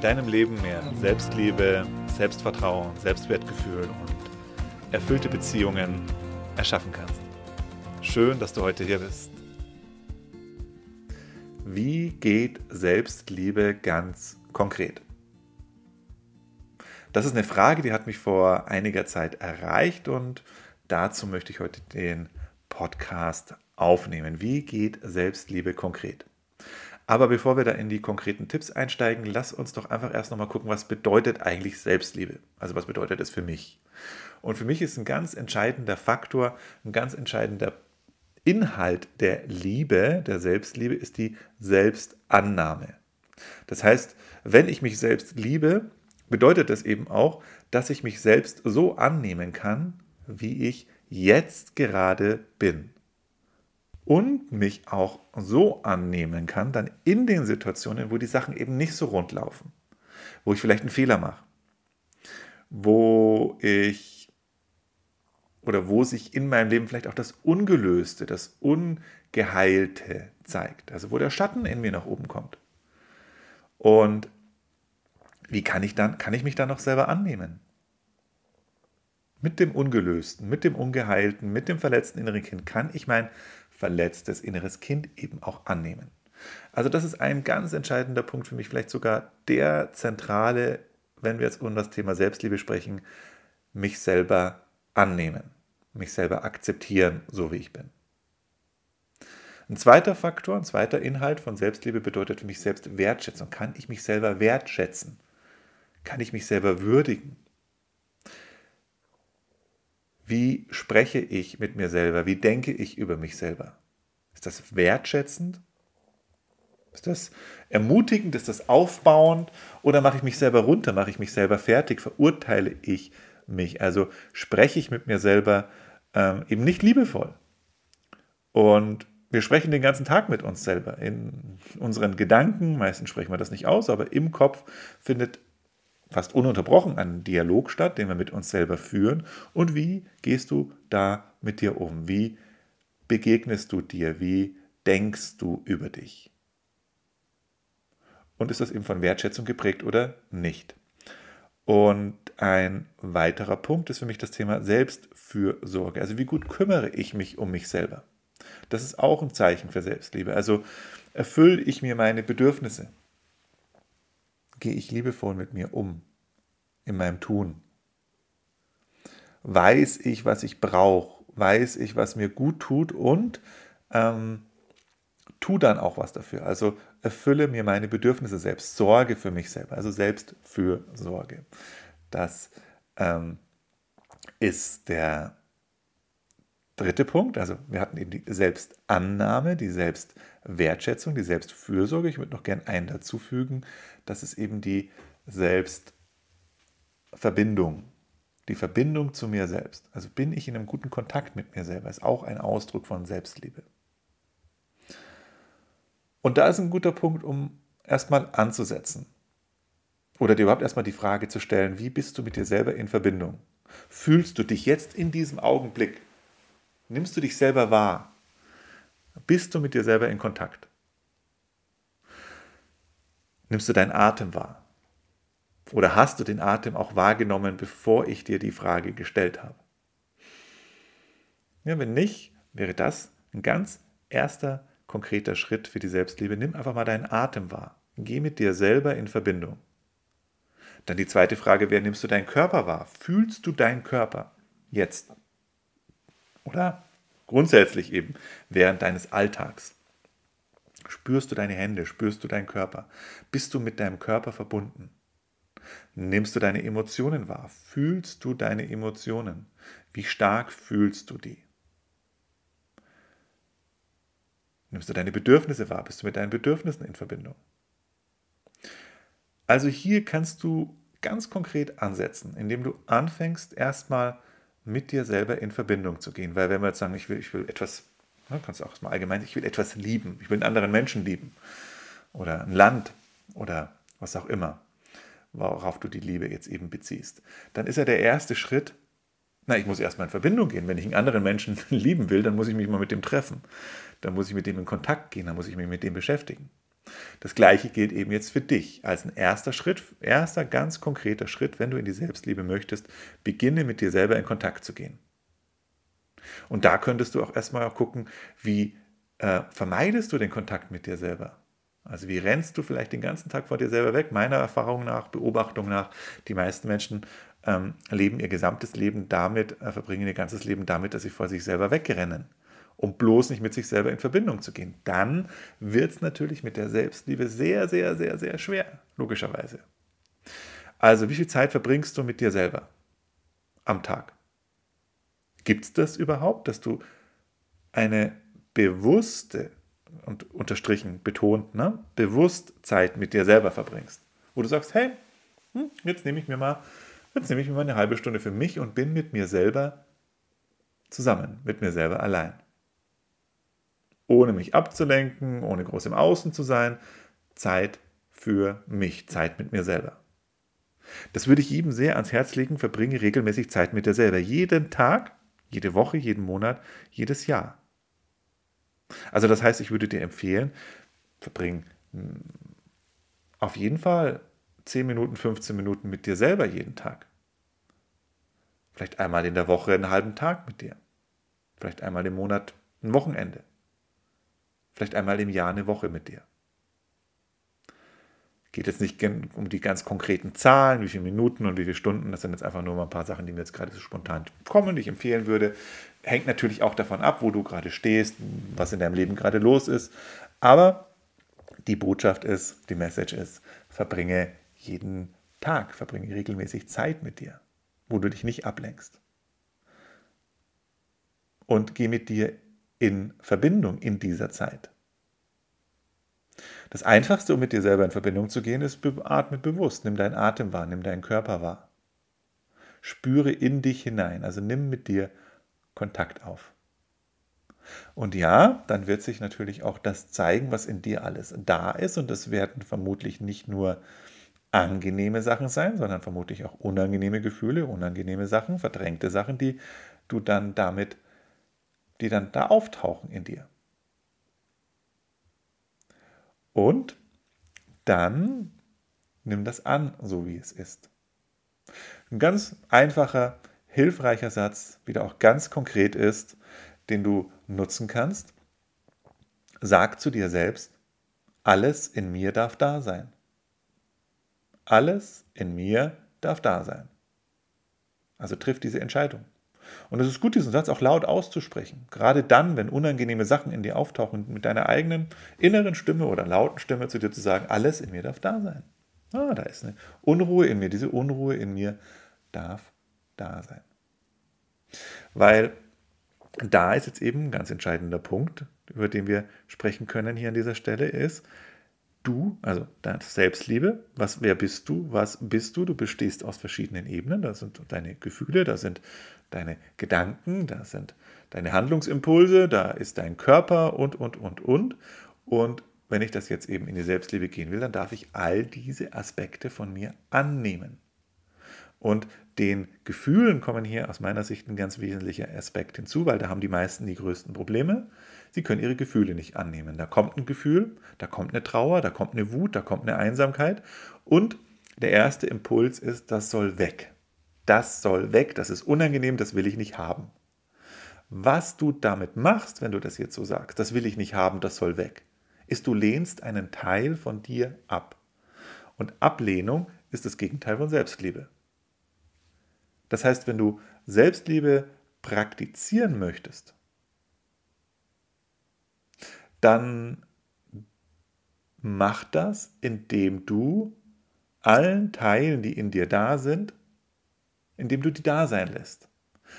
deinem Leben mehr Selbstliebe, Selbstvertrauen, Selbstwertgefühl und erfüllte Beziehungen erschaffen kannst. Schön, dass du heute hier bist. Wie geht Selbstliebe ganz konkret? Das ist eine Frage, die hat mich vor einiger Zeit erreicht und dazu möchte ich heute den Podcast aufnehmen. Wie geht Selbstliebe konkret? Aber bevor wir da in die konkreten Tipps einsteigen, lass uns doch einfach erst nochmal gucken, was bedeutet eigentlich Selbstliebe? Also was bedeutet es für mich? Und für mich ist ein ganz entscheidender Faktor, ein ganz entscheidender Inhalt der Liebe, der Selbstliebe, ist die Selbstannahme. Das heißt, wenn ich mich selbst liebe, bedeutet das eben auch, dass ich mich selbst so annehmen kann, wie ich jetzt gerade bin und mich auch so annehmen kann, dann in den Situationen, wo die Sachen eben nicht so rund laufen, wo ich vielleicht einen Fehler mache, wo ich oder wo sich in meinem Leben vielleicht auch das Ungelöste, das Ungeheilte zeigt, also wo der Schatten in mir nach oben kommt. Und wie kann ich dann, kann ich mich dann noch selber annehmen? Mit dem Ungelösten, mit dem Ungeheilten, mit dem verletzten inneren Kind kann ich mein verletztes inneres Kind eben auch annehmen. Also das ist ein ganz entscheidender Punkt für mich, vielleicht sogar der zentrale, wenn wir jetzt um das Thema Selbstliebe sprechen, mich selber annehmen, mich selber akzeptieren, so wie ich bin. Ein zweiter Faktor, ein zweiter Inhalt von Selbstliebe bedeutet für mich Selbstwertschätzung. Kann ich mich selber wertschätzen? Kann ich mich selber würdigen? Wie spreche ich mit mir selber? Wie denke ich über mich selber? Ist das wertschätzend? Ist das ermutigend? Ist das aufbauend? Oder mache ich mich selber runter? Mache ich mich selber fertig? Verurteile ich mich? Also spreche ich mit mir selber ähm, eben nicht liebevoll? Und wir sprechen den ganzen Tag mit uns selber. In unseren Gedanken, meistens sprechen wir das nicht aus, aber im Kopf findet fast ununterbrochen ein Dialog statt, den wir mit uns selber führen. Und wie gehst du da mit dir um? Wie begegnest du dir? Wie denkst du über dich? Und ist das eben von Wertschätzung geprägt oder nicht? Und ein weiterer Punkt ist für mich das Thema Selbstfürsorge. Also wie gut kümmere ich mich um mich selber? Das ist auch ein Zeichen für Selbstliebe. Also erfülle ich mir meine Bedürfnisse? Gehe ich liebevoll mit mir um in meinem Tun? Weiß ich, was ich brauche? Weiß ich, was mir gut tut und ähm, tu dann auch was dafür. Also erfülle mir meine Bedürfnisse selbst, sorge für mich selber, also Selbstfürsorge. Das ähm, ist der dritte Punkt. Also wir hatten eben die Selbstannahme, die Selbstwertschätzung, die Selbstfürsorge. Ich würde noch gerne einen dazu fügen. Das ist eben die Selbstverbindung. Die Verbindung zu mir selbst. Also bin ich in einem guten Kontakt mit mir selber, ist auch ein Ausdruck von Selbstliebe. Und da ist ein guter Punkt, um erstmal anzusetzen. Oder dir überhaupt erstmal die Frage zu stellen, wie bist du mit dir selber in Verbindung? Fühlst du dich jetzt in diesem Augenblick Nimmst du dich selber wahr? Bist du mit dir selber in Kontakt? Nimmst du deinen Atem wahr? Oder hast du den Atem auch wahrgenommen, bevor ich dir die Frage gestellt habe? Ja, wenn nicht, wäre das ein ganz erster konkreter Schritt für die Selbstliebe. Nimm einfach mal deinen Atem wahr. Geh mit dir selber in Verbindung. Dann die zweite Frage wäre, nimmst du deinen Körper wahr? Fühlst du deinen Körper jetzt? Oder grundsätzlich eben während deines Alltags. Spürst du deine Hände, spürst du deinen Körper? Bist du mit deinem Körper verbunden? Nimmst du deine Emotionen wahr? Fühlst du deine Emotionen? Wie stark fühlst du die? Nimmst du deine Bedürfnisse wahr? Bist du mit deinen Bedürfnissen in Verbindung? Also hier kannst du ganz konkret ansetzen, indem du anfängst, erstmal mit dir selber in Verbindung zu gehen. Weil wenn wir jetzt sagen, ich will, ich will etwas, ne, kannst du auch mal allgemein, ich will etwas lieben, ich will einen anderen Menschen lieben oder ein Land oder was auch immer, worauf du die Liebe jetzt eben beziehst, dann ist ja der erste Schritt, na, ich muss erstmal in Verbindung gehen. Wenn ich einen anderen Menschen lieben will, dann muss ich mich mal mit dem treffen. Dann muss ich mit dem in Kontakt gehen, dann muss ich mich mit dem beschäftigen. Das gleiche gilt eben jetzt für dich. Als ein erster Schritt, erster ganz konkreter Schritt, wenn du in die Selbstliebe möchtest, beginne mit dir selber in Kontakt zu gehen. Und da könntest du auch erstmal auch gucken, wie äh, vermeidest du den Kontakt mit dir selber? Also wie rennst du vielleicht den ganzen Tag vor dir selber weg? Meiner Erfahrung nach, Beobachtung nach, die meisten Menschen ähm, leben ihr gesamtes Leben damit, äh, verbringen ihr ganzes Leben damit, dass sie vor sich selber wegrennen um bloß nicht mit sich selber in Verbindung zu gehen. Dann wird es natürlich mit der Selbstliebe sehr, sehr, sehr, sehr schwer, logischerweise. Also, wie viel Zeit verbringst du mit dir selber am Tag? Gibt es das überhaupt, dass du eine bewusste und unterstrichen betont, ne, bewusst Zeit mit dir selber verbringst, wo du sagst, hey, hm, jetzt nehme ich mir mal, jetzt nehme ich mir mal eine halbe Stunde für mich und bin mit mir selber zusammen, mit mir selber allein ohne mich abzulenken, ohne groß im Außen zu sein. Zeit für mich, Zeit mit mir selber. Das würde ich jedem sehr ans Herz legen, verbringe regelmäßig Zeit mit dir selber. Jeden Tag, jede Woche, jeden Monat, jedes Jahr. Also das heißt, ich würde dir empfehlen, verbring hm, auf jeden Fall 10 Minuten, 15 Minuten mit dir selber jeden Tag. Vielleicht einmal in der Woche einen halben Tag mit dir. Vielleicht einmal im Monat ein Wochenende. Vielleicht einmal im Jahr eine Woche mit dir. Geht jetzt nicht um die ganz konkreten Zahlen, wie viele Minuten und wie viele Stunden. Das sind jetzt einfach nur mal ein paar Sachen, die mir jetzt gerade so spontan kommen, die ich empfehlen würde. Hängt natürlich auch davon ab, wo du gerade stehst, was in deinem Leben gerade los ist. Aber die Botschaft ist, die Message ist, verbringe jeden Tag, verbringe regelmäßig Zeit mit dir, wo du dich nicht ablenkst. Und geh mit dir in Verbindung in dieser Zeit. Das Einfachste, um mit dir selber in Verbindung zu gehen, ist atme bewusst. Nimm deinen Atem wahr, nimm deinen Körper wahr. Spüre in dich hinein, also nimm mit dir Kontakt auf. Und ja, dann wird sich natürlich auch das zeigen, was in dir alles da ist. Und das werden vermutlich nicht nur angenehme Sachen sein, sondern vermutlich auch unangenehme Gefühle, unangenehme Sachen, verdrängte Sachen, die du dann damit die dann da auftauchen in dir. Und dann nimm das an, so wie es ist. Ein ganz einfacher, hilfreicher Satz, wie der auch ganz konkret ist, den du nutzen kannst. Sag zu dir selbst, alles in mir darf da sein. Alles in mir darf da sein. Also triff diese Entscheidung. Und es ist gut, diesen Satz auch laut auszusprechen. Gerade dann, wenn unangenehme Sachen in dir auftauchen, mit deiner eigenen inneren Stimme oder lauten Stimme zu dir zu sagen, alles in mir darf da sein. Ah, da ist eine Unruhe in mir. Diese Unruhe in mir darf da sein. Weil da ist jetzt eben ein ganz entscheidender Punkt, über den wir sprechen können hier an dieser Stelle, ist, du, also deine Selbstliebe, was, wer bist du, was bist du? Du bestehst aus verschiedenen Ebenen. Da sind deine Gefühle, da sind deine Gedanken, da sind deine Handlungsimpulse, da ist dein Körper und, und, und, und. Und wenn ich das jetzt eben in die Selbstliebe gehen will, dann darf ich all diese Aspekte von mir annehmen. Und den Gefühlen kommen hier aus meiner Sicht ein ganz wesentlicher Aspekt hinzu, weil da haben die meisten die größten Probleme. Sie können ihre Gefühle nicht annehmen. Da kommt ein Gefühl, da kommt eine Trauer, da kommt eine Wut, da kommt eine Einsamkeit. Und der erste Impuls ist, das soll weg. Das soll weg, das ist unangenehm, das will ich nicht haben. Was du damit machst, wenn du das jetzt so sagst, das will ich nicht haben, das soll weg, ist, du lehnst einen Teil von dir ab. Und Ablehnung ist das Gegenteil von Selbstliebe. Das heißt, wenn du Selbstliebe praktizieren möchtest, dann mach das, indem du allen Teilen, die in dir da sind, indem du die da sein lässt.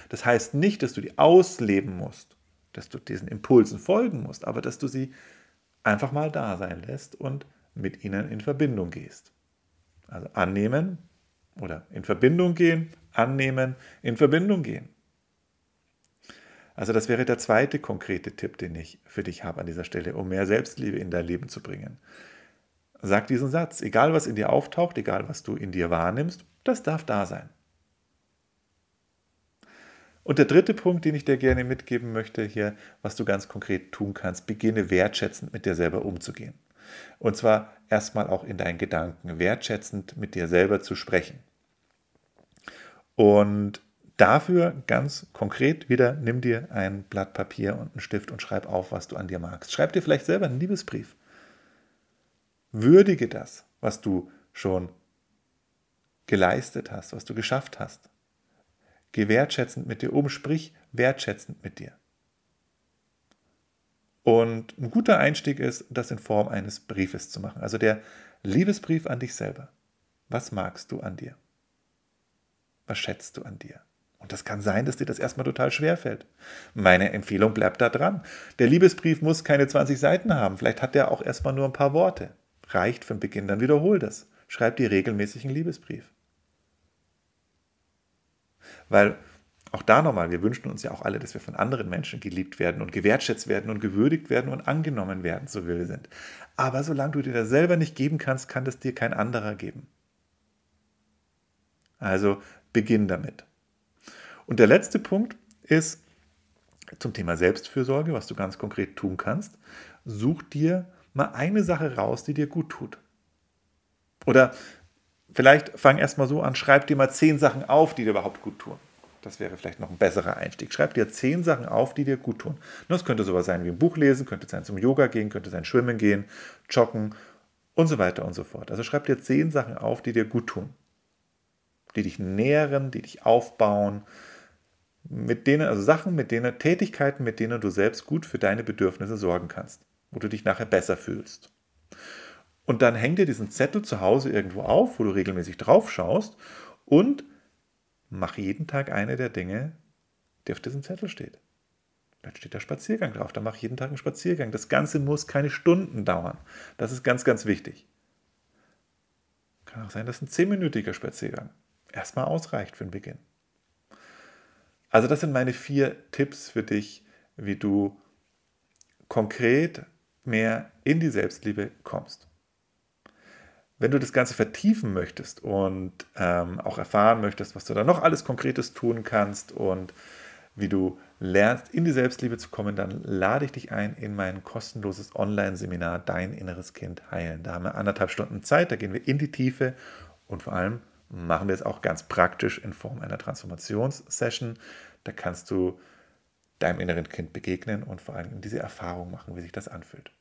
Das heißt nicht, dass du die ausleben musst, dass du diesen Impulsen folgen musst, aber dass du sie einfach mal da sein lässt und mit ihnen in Verbindung gehst. Also annehmen Oder in Verbindung gehen, annehmen, in Verbindung gehen. Also das wäre der zweite konkrete Tipp, den ich für dich habe an dieser Stelle, um mehr Selbstliebe in dein Leben zu bringen. Sag diesen Satz, egal was in dir auftaucht, egal was du in dir wahrnimmst, das darf da sein. Und der dritte Punkt, den ich dir gerne mitgeben möchte hier, was du ganz konkret tun kannst, beginne wertschätzend mit dir selber umzugehen. Und zwar erstmal auch in deinen Gedanken, wertschätzend mit dir selber zu sprechen. Und Dafür ganz konkret wieder, nimm dir ein Blatt Papier und einen Stift und schreib auf, was du an dir magst. Schreib dir vielleicht selber einen Liebesbrief. Würdige das, was du schon geleistet hast, was du geschafft hast. Geh wertschätzend mit dir um, sprich wertschätzend mit dir. Und ein guter Einstieg ist, das in Form eines Briefes zu machen. Also der Liebesbrief an dich selber. Was magst du an dir? Was schätzt du an dir? Und das kann sein, dass dir das erstmal total schwer fällt. Meine Empfehlung bleibt da dran. Der Liebesbrief muss keine 20 Seiten haben. Vielleicht hat der auch erstmal nur ein paar Worte. Reicht für den Beginn, dann wiederhol das. Schreib dir regelmäßig einen Liebesbrief. Weil auch da nochmal, wir wünschen uns ja auch alle, dass wir von anderen Menschen geliebt werden und gewertschätzt werden und gewürdigt werden und angenommen werden, so wie wir sind. Aber solange du dir das selber nicht geben kannst, kann das dir kein anderer geben. Also beginn damit. Und der letzte Punkt ist zum Thema Selbstfürsorge, was du ganz konkret tun kannst. Such dir mal eine Sache raus, die dir gut tut. Oder vielleicht fang erst mal so an, schreib dir mal zehn Sachen auf, die dir überhaupt gut tun. Das wäre vielleicht noch ein besserer Einstieg. Schreib dir zehn Sachen auf, die dir gut tun. Das könnte sowas sein wie ein Buch lesen, könnte sein zum Yoga gehen, könnte sein Schwimmen gehen, joggen und so weiter und so fort. Also schreib dir zehn Sachen auf, die dir gut tun. Die dich nähren, die dich aufbauen, mit denen, also Sachen, mit denen, Tätigkeiten, mit denen du selbst gut für deine Bedürfnisse sorgen kannst, wo du dich nachher besser fühlst. Und dann häng dir diesen Zettel zu Hause irgendwo auf, wo du regelmäßig drauf schaust und mach jeden Tag eine der Dinge, die auf diesem Zettel steht. Dann steht der Spaziergang drauf, dann mach jeden Tag einen Spaziergang. Das Ganze muss keine Stunden dauern. Das ist ganz, ganz wichtig. Kann auch sein, dass ein zehnminütiger Spaziergang erstmal ausreicht für den Beginn. Also das sind meine vier Tipps für dich, wie du konkret mehr in die Selbstliebe kommst. Wenn du das Ganze vertiefen möchtest und ähm, auch erfahren möchtest, was du da noch alles Konkretes tun kannst und wie du lernst, in die Selbstliebe zu kommen, dann lade ich dich ein in mein kostenloses Online-Seminar Dein inneres Kind heilen. Da haben wir anderthalb Stunden Zeit, da gehen wir in die Tiefe und vor allem machen wir es auch ganz praktisch in Form einer Transformationssession. Da kannst du deinem inneren Kind begegnen und vor allem diese Erfahrung machen, wie sich das anfühlt.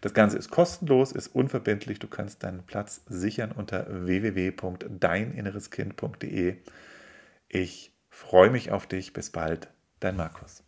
Das Ganze ist kostenlos, ist unverbindlich. Du kannst deinen Platz sichern unter www.deininnereskind.de. Ich freue mich auf dich. Bis bald, dein Markus.